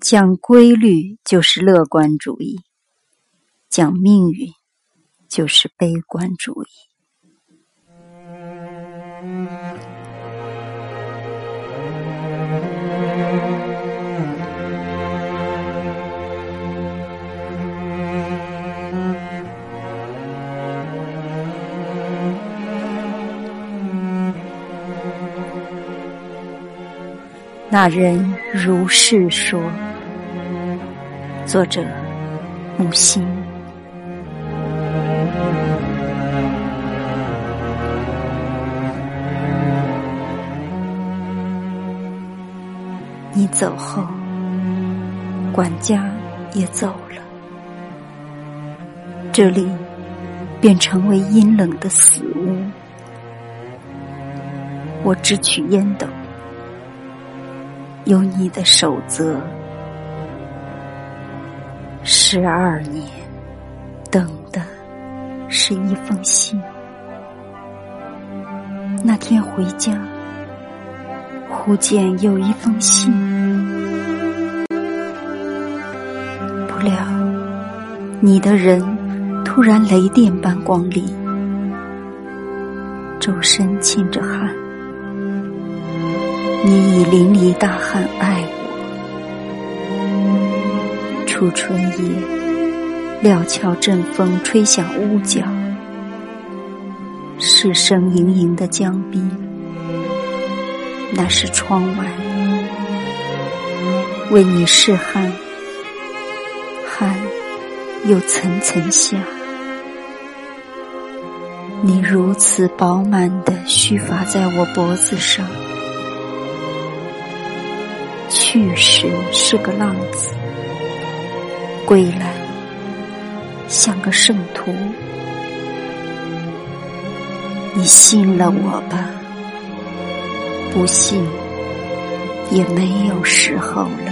讲规律就是乐观主义，讲命运就是悲观主义。那人如是说。作者：木心。你走后，管家也走了，这里便成为阴冷的死屋。我只取烟斗。有你的守则，十二年，等的是一封信。那天回家，忽见有一封信，不料你的人突然雷电般光临，周身沁着汗。你以淋漓大汗爱我，初春夜，料峭阵风吹响屋角，是声盈盈的江滨，那是窗外，为你拭汗，汗又层层下，你如此饱满的须发在我脖子上。去时是个浪子，归来像个圣徒。你信了我吧，不信也没有时候了。